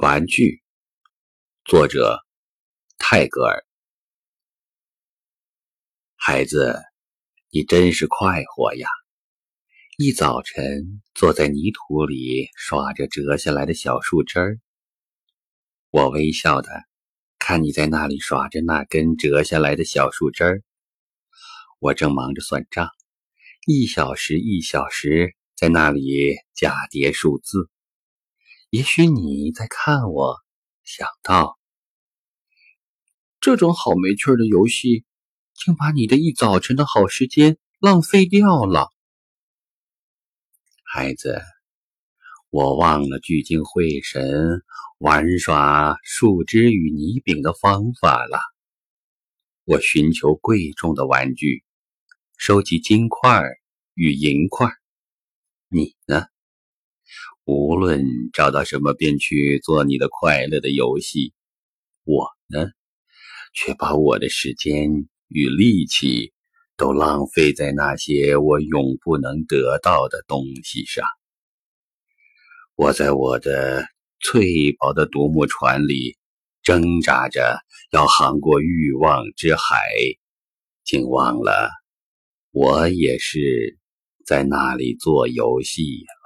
玩具，作者泰戈尔。孩子，你真是快活呀！一早晨坐在泥土里耍着折下来的小树枝儿，我微笑的看你在那里耍着那根折下来的小树枝儿。我正忙着算账，一小时一小时在那里加叠数字。也许你在看我，想到这种好没趣的游戏，竟把你的一早晨的好时间浪费掉了。孩子，我忘了聚精会神玩耍树枝与泥饼的方法了。我寻求贵重的玩具，收集金块与银块。你呢？无论找到什么，便去做你的快乐的游戏。我呢，却把我的时间与力气都浪费在那些我永不能得到的东西上。我在我的脆薄的独木船里挣扎着，要航过欲望之海，竟忘了我也是在那里做游戏呀。